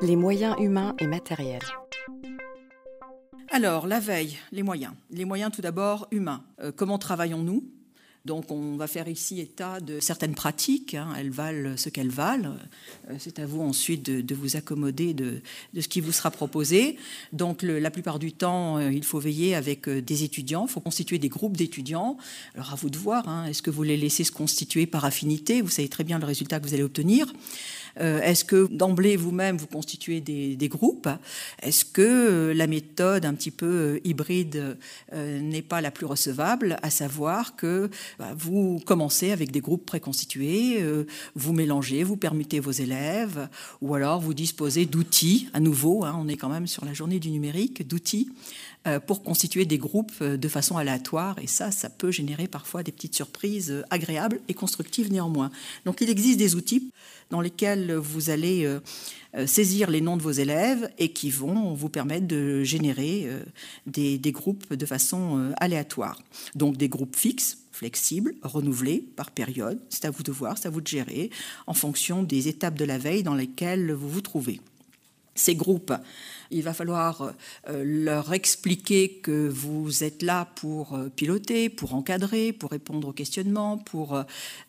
Les moyens humains et matériels. Alors, la veille, les moyens. Les moyens tout d'abord humains. Euh, comment travaillons-nous? Donc on va faire ici état de certaines pratiques, hein. elles valent ce qu'elles valent. Euh, c'est à vous ensuite de, vous accommoder de, ce qui vous sera proposé. Donc la plupart du temps, euh, il faut veiller avec des étudiants, il faut constituer des groupes d'étudiants. Alors à vous de voir, hein. est-ce que vous les laissez se constituer par affinité? Vous savez très bien le résultat que vous allez obtenir. Euh, est-ce que d'emblée vous-même vous constituez des, groupes? Est-ce que euh, la méthode un petit peu euh, hybride n'est pas la plus recevable, à savoir que bah, vous commencez avec des groupes préconstitués, vous mélangez, vous permettez vos élèves, ou alors vous disposez d'outils, à nouveau, hein, on est quand même sur la journée du numérique, d'outils pour constituer des groupes de façon aléatoire. Et ça, ça peut générer parfois des petites surprises agréables et constructives néanmoins. Donc il existe des outils dans lesquels vous allez euh, euh, saisir les noms de vos élèves et qui vont vous permettre de générer euh, des, groupes de façon aléatoire. Donc des groupes fixes, flexibles, renouvelés par période. C'est à vous de voir, c'est à vous de gérer en fonction des étapes de la veille dans lesquelles vous vous trouvez. Ces groupes il va falloir euh, leur expliquer que vous êtes là pour euh, piloter, pour encadrer, pour répondre aux questionnements, pour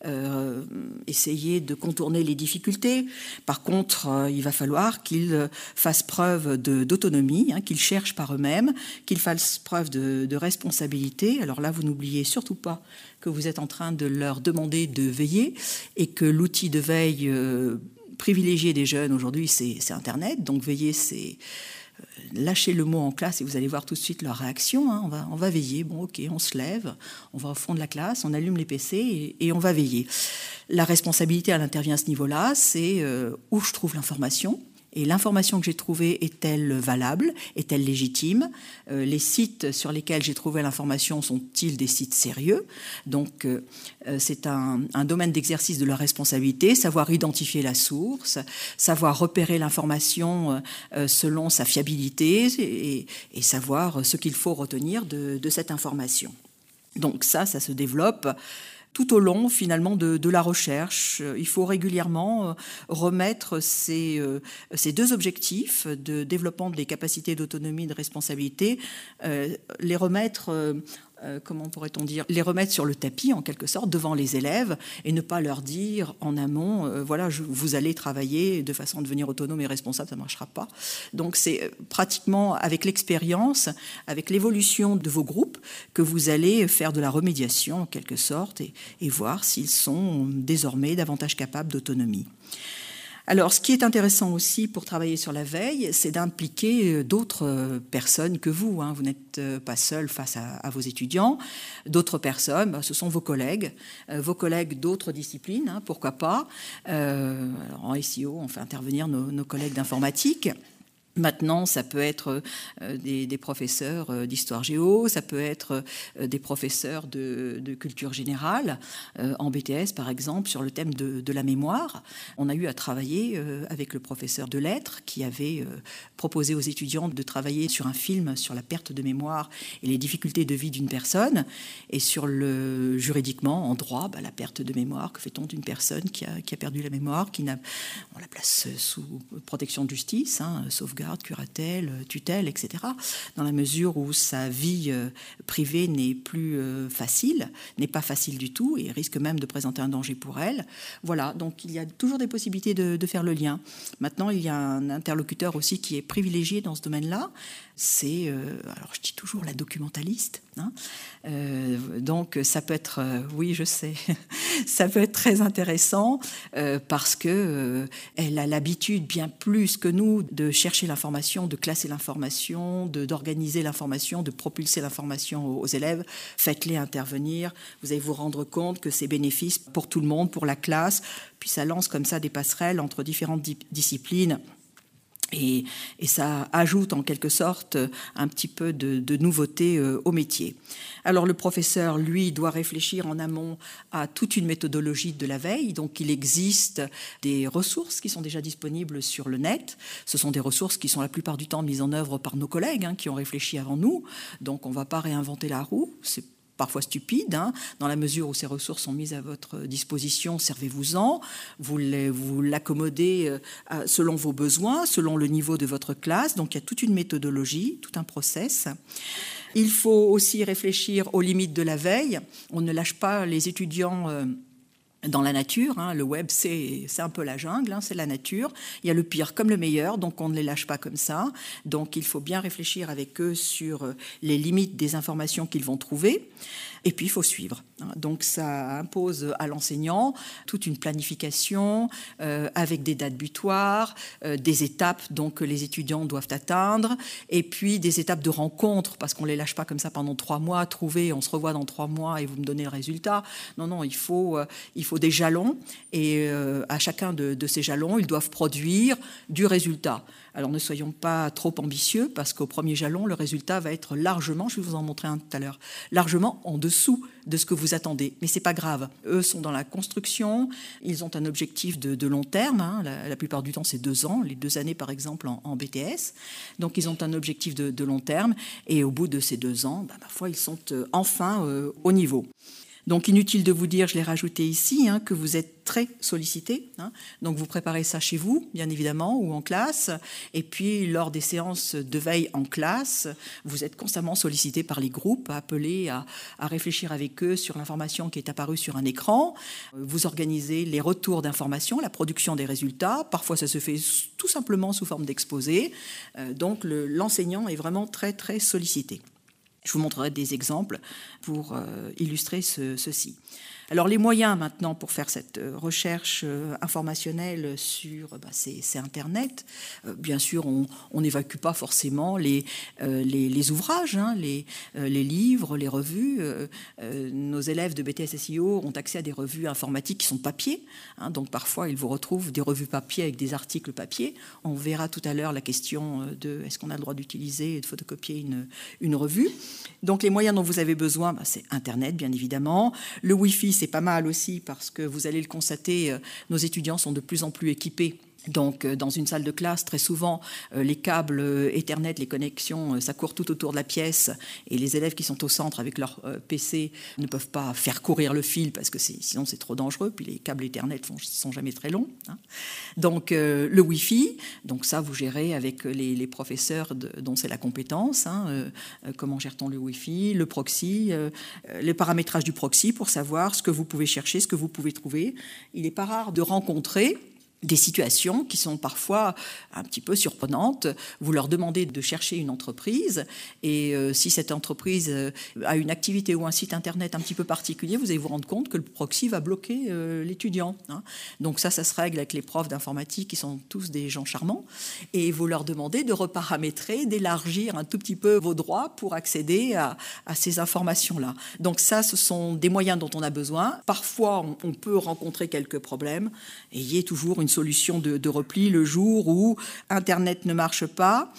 euh, essayer de contourner les difficultés. Par contre, il va falloir qu'ils fassent preuve d'autonomie, hein, qu'ils cherchent par eux-mêmes, qu'ils fassent preuve de, de responsabilité. Alors là, vous n'oubliez surtout pas que vous êtes en train de leur demander de veiller et que l'outil de veille privilégié des jeunes aujourd'hui, c'est Internet. Donc veiller, c'est euh, lâcher le mot en classe et vous allez voir tout de suite leur réaction. Hein. On, va, on va veiller. Bon, ok, on se lève, on va au fond de la classe, on allume les PC et, on va veiller. La responsabilité, elle intervient à ce niveau-là, c'est euh, où je trouve l'information, et l'information que j'ai trouvée est-elle valable Est-elle légitime? Euh, Les sites sur lesquels j'ai trouvé l'information sont-ils des sites sérieux? Donc euh, euh, c'est un, domaine d'exercice de leur responsabilité, savoir identifier la source, savoir repérer l'information selon sa fiabilité et, savoir ce qu'il faut retenir de, de cette information. Donc ça, ça se développe tout au long finalement de, la recherche. Il faut régulièrement euh, remettre ces, euh, ces, deux objectifs de développement des capacités d'autonomie et de responsabilité, euh, les remettre euh, comment pourrait-on dire, les remettre sur le tapis en quelque sorte devant les élèves et ne pas leur dire en amont, euh, voilà, vous allez travailler de façon à devenir autonome et responsable, ça ne marchera pas. Donc c'est euh, pratiquement avec l'expérience, avec l'évolution de vos groupes, que vous allez faire de la remédiation en quelque sorte et voir s'ils sont désormais davantage capables d'autonomie. Alors, ce qui est intéressant aussi pour travailler sur la veille, c'est d'impliquer euh, d'autres euh, personnes que vous. Hein. Vous n'êtes euh, pas seul face à, vos étudiants. D'autres personnes, bah, ce sont vos collègues, vos collègues d'autres disciplines, hein, pourquoi pas. en SEO, on fait intervenir nos collègues d'informatique. Maintenant, ça peut être euh, des, professeurs euh, d'histoire géo, ça peut être euh, des professeurs de, culture générale, en BTS par exemple, sur le thème de, la mémoire. On a eu à travailler avec le professeur de lettres qui avait proposé aux étudiants de travailler sur un film sur la perte de mémoire et les difficultés de vie d'une personne, et sur le juridiquement, en droit, bah, la perte de mémoire, que fait-on d'une personne qui a, perdu la mémoire, qui n'a, on la place sous protection de justice, hein, sauvegarde curatelle, tutelle, etc., dans la mesure où sa vie euh, privée n'est plus euh, facile, n'est pas facile du tout et risque même de présenter un danger pour elle. Voilà, donc il y a toujours des possibilités de, faire le lien. Maintenant, il y a un interlocuteur aussi qui est privilégié dans ce domaine-là, c'est, euh, alors je dis toujours la documentaliste, hein. donc ça peut être, oui je sais, ça peut être très intéressant parce que elle a l'habitude bien plus que nous de chercher la de classer l'information, d'organiser l'information, de propulser l'information aux, élèves. Faites-les intervenir. Vous allez vous rendre compte que c'est bénéfice pour tout le monde, pour la classe. Puis ça lance comme ça des passerelles entre différentes disciplines et, ça ajoute en quelque sorte un petit peu de, nouveauté euh, au métier. Alors le professeur, lui, doit réfléchir en amont à toute une méthodologie de la veille. Donc il existe des ressources qui sont déjà disponibles sur le net. Ce sont des ressources qui sont la plupart du temps mises en œuvre par nos collègues hein, qui ont réfléchi avant nous. Donc on ne va pas réinventer la roue. Parfois stupide, hein, dans la mesure où ces ressources sont mises à votre disposition, servez-vous-en, vous l'accommodez euh, selon vos besoins, selon le niveau de votre classe, donc il y a toute une méthodologie, tout un process. Il faut aussi réfléchir aux limites de la veille. On ne lâche pas les étudiants euh, dans la nature. Hein. Le web, c'est un peu la jungle, hein, c'est la nature. Il y a le pire comme le meilleur, donc on ne les lâche pas comme ça. Donc il faut bien réfléchir avec eux sur euh, les limites des informations qu'ils vont trouver. Et puis, il faut suivre. Hein. Donc, ça impose à l'enseignant toute une planification euh, avec des dates butoirs, euh, des étapes donc, que les étudiants doivent atteindre, et puis des étapes de rencontre, parce qu'on ne les lâche pas comme ça pendant trois mois, trouver, on se revoit dans trois mois et vous me donnez le résultat. Non, non, il faut, il faut des jalons, et à chacun de, de ces jalons, ils doivent produire du résultat. Alors ne soyons pas trop ambitieux parce qu'au premier jalon, le résultat va être largement, je vais vous en montrer un tout à l'heure, largement en dessous de ce que vous attendez. Mais c'est pas grave. Eux sont dans la construction, ils ont un objectif de, long terme. Hein. La, plupart du temps, c'est deux ans, les deux années par exemple en, BTS. Donc ils ont un objectif de, long terme et au bout de ces deux ans, bah, parfois ils sont euh, enfin euh, au niveau. Donc inutile de vous dire, je l'ai rajouté ici, hein, que vous êtes très sollicité. Hein. Donc vous préparez ça chez vous, bien évidemment, ou en classe. Et puis lors des séances de veille en classe, vous êtes constamment sollicité par les groupes, appelés à, réfléchir avec eux sur l'information qui est apparue sur un écran. Vous organisez les retours d'informations, la production des résultats. Parfois ça se fait tout simplement sous forme d'exposé. Euh, donc l'enseignant est vraiment très très sollicité. Je vous montrerai des exemples pour euh, illustrer ceci. Alors les moyens maintenant pour faire cette euh, recherche euh, informationnelle sur bah, c'est Internet. bien sûr, on n'évacue pas forcément les, les, ouvrages, hein, les, les, livres, les revues. nos élèves de BTS SEO ont accès à des revues informatiques qui sont papier. Hein, donc parfois, ils vous retrouvent des revues papier avec des articles papier. On verra tout à l'heure la question de est-ce qu'on a le droit d'utiliser et de photocopier une, une revue. Donc les moyens dont vous avez besoin, bah, c'est Internet, bien évidemment. Le Wi-Fi, c'est pas mal aussi parce que vous allez le constater, euh, nos étudiants sont de plus en plus équipés donc, euh, dans une salle de classe, très souvent, euh, les câbles euh, Ethernet, les connexions, ça court tout autour de la pièce, et les élèves qui sont au centre avec leur PC ne peuvent pas faire courir le fil parce que sinon c'est trop dangereux. Puis les câbles Ethernet ne sont jamais très longs. Hein. Donc, le Wi-Fi, donc ça vous gérez avec les, professeurs dont c'est la compétence. Hein, comment gère-t-on le Wi-Fi, le proxy, les paramétrages du proxy pour savoir ce que vous pouvez chercher, ce que vous pouvez trouver. Il n'est pas rare de rencontrer des situations qui sont parfois un petit peu surprenantes. Vous leur demandez de chercher une entreprise et euh, si cette entreprise euh, a une activité ou un site internet un petit peu particulier, vous allez vous rendre compte que le proxy va bloquer euh, l'étudiant. Hein. Donc ça, ça se règle avec les profs d'informatique qui sont tous des gens charmants et vous leur demandez de reparamétrer, d'élargir un tout petit peu vos droits pour accéder à, ces informations-là. Donc ça, ce sont des moyens dont on a besoin. Parfois, on, on peut rencontrer quelques problèmes. Ayez toujours une solution de, repli le jour où Internet ne marche pas,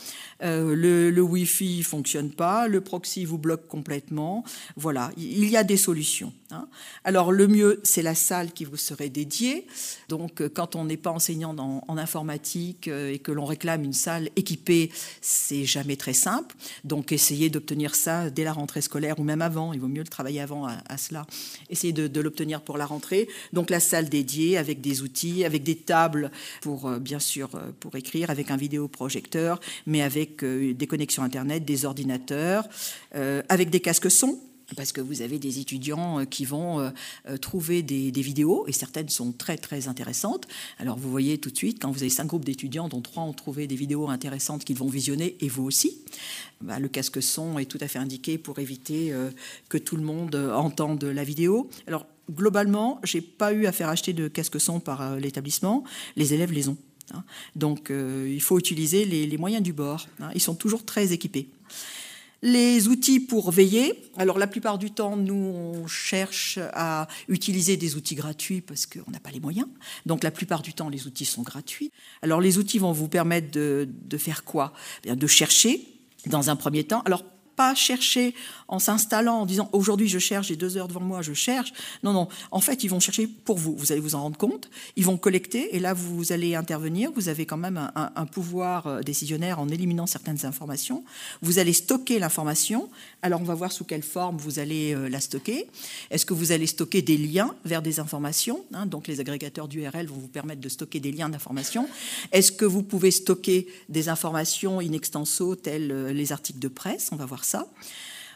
euh, le, Wi-Fi ne fonctionne pas, le proxy vous bloque complètement. Voilà, il y a des solutions. Hein. Alors le mieux, c'est la salle qui vous serait dédiée. Donc euh, quand on n'est pas enseignant en, informatique euh, et que l'on réclame une salle équipée, c'est jamais très simple. Donc essayez d'obtenir ça dès la rentrée scolaire ou même avant. Il vaut mieux le travailler avant à, cela. Essayez de, l'obtenir pour la rentrée. Donc la salle dédiée avec des outils, avec des tables pour bien sûr pour écrire, avec un vidéoprojecteur, mais avec euh, des connexions Internet, des ordinateurs, euh, avec des casques son parce que vous avez des étudiants euh, qui vont trouver des, vidéos, et certaines sont très très intéressantes. Alors vous voyez tout de suite, quand vous avez cinq groupes d'étudiants, dont trois ont trouvé des vidéos intéressantes qu'ils vont visionner, et vous aussi, bah, le casque son est tout à fait indiqué pour éviter que tout le monde entende la vidéo. Alors globalement, j'ai pas eu à faire acheter de casque son par l'établissement, les élèves les ont. Hein. Donc euh, il faut utiliser les, moyens du bord. Hein. Ils sont toujours très équipés. Les outils pour veiller. Alors la plupart du temps, nous, on cherche à utiliser des outils gratuits parce qu'on n'a pas les moyens. Donc la plupart du temps, les outils sont gratuits. Alors les outils vont vous permettre de, faire quoi? Eh De chercher dans un premier temps. Alors chercher en s'installant, en disant aujourd'hui je cherche, j'ai deux heures devant moi, je cherche. Non, non. En fait, ils vont chercher pour vous. Vous allez vous en rendre compte. Ils vont collecter et là, vous allez intervenir. Vous avez quand même un, un pouvoir euh, décisionnaire en éliminant certaines informations. Vous allez stocker l'information. Alors, on va voir sous quelle forme vous allez euh, la stocker. Est-ce que vous allez stocker des liens vers des informations hein, Donc, les agrégateurs d'URL vont vous permettre de stocker des liens d'informations. Est-ce que vous pouvez stocker des informations in extenso, telles euh, les articles de presse? On va voir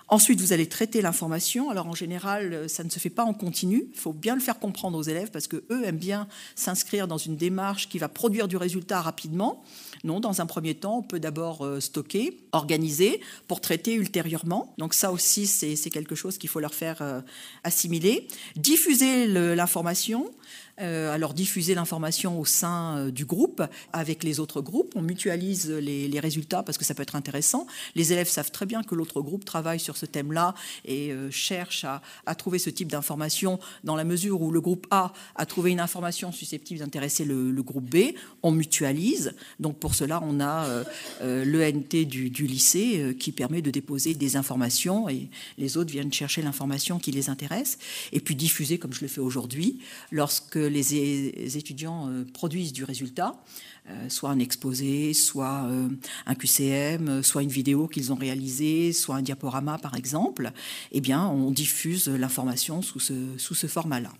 Ensuite, vous allez traiter l'information. Alors, en général, ça ne se fait pas en continu. Il faut bien le faire comprendre aux élèves parce que eux aiment bien s'inscrire dans une démarche qui va produire du résultat rapidement. Non, dans un premier temps, on peut d'abord euh, stocker, organiser pour traiter ultérieurement. Donc ça aussi, c'est quelque chose qu'il faut leur faire euh, assimiler. Diffuser l'information. Euh, alors diffuser l'information au sein euh, du groupe avec les autres groupes. On mutualise les, résultats parce que ça peut être intéressant. Les élèves savent très bien que l'autre groupe travaille sur ce thème-là et euh, cherche à, trouver ce type d'information dans la mesure où le groupe A a trouvé une information susceptible d'intéresser le, groupe B. On mutualise. Donc pour cela, on a l'ENT du, lycée qui permet de déposer des informations et les autres viennent chercher l'information qui les intéresse et puis diffuser comme je le fais aujourd'hui lorsque les étudiants euh, produisent du résultat, euh, soit un exposé, soit euh, un QCM, soit une vidéo qu'ils ont réalisée, soit un diaporama par exemple, eh bien on diffuse l'information sous ce, sous ce format-là.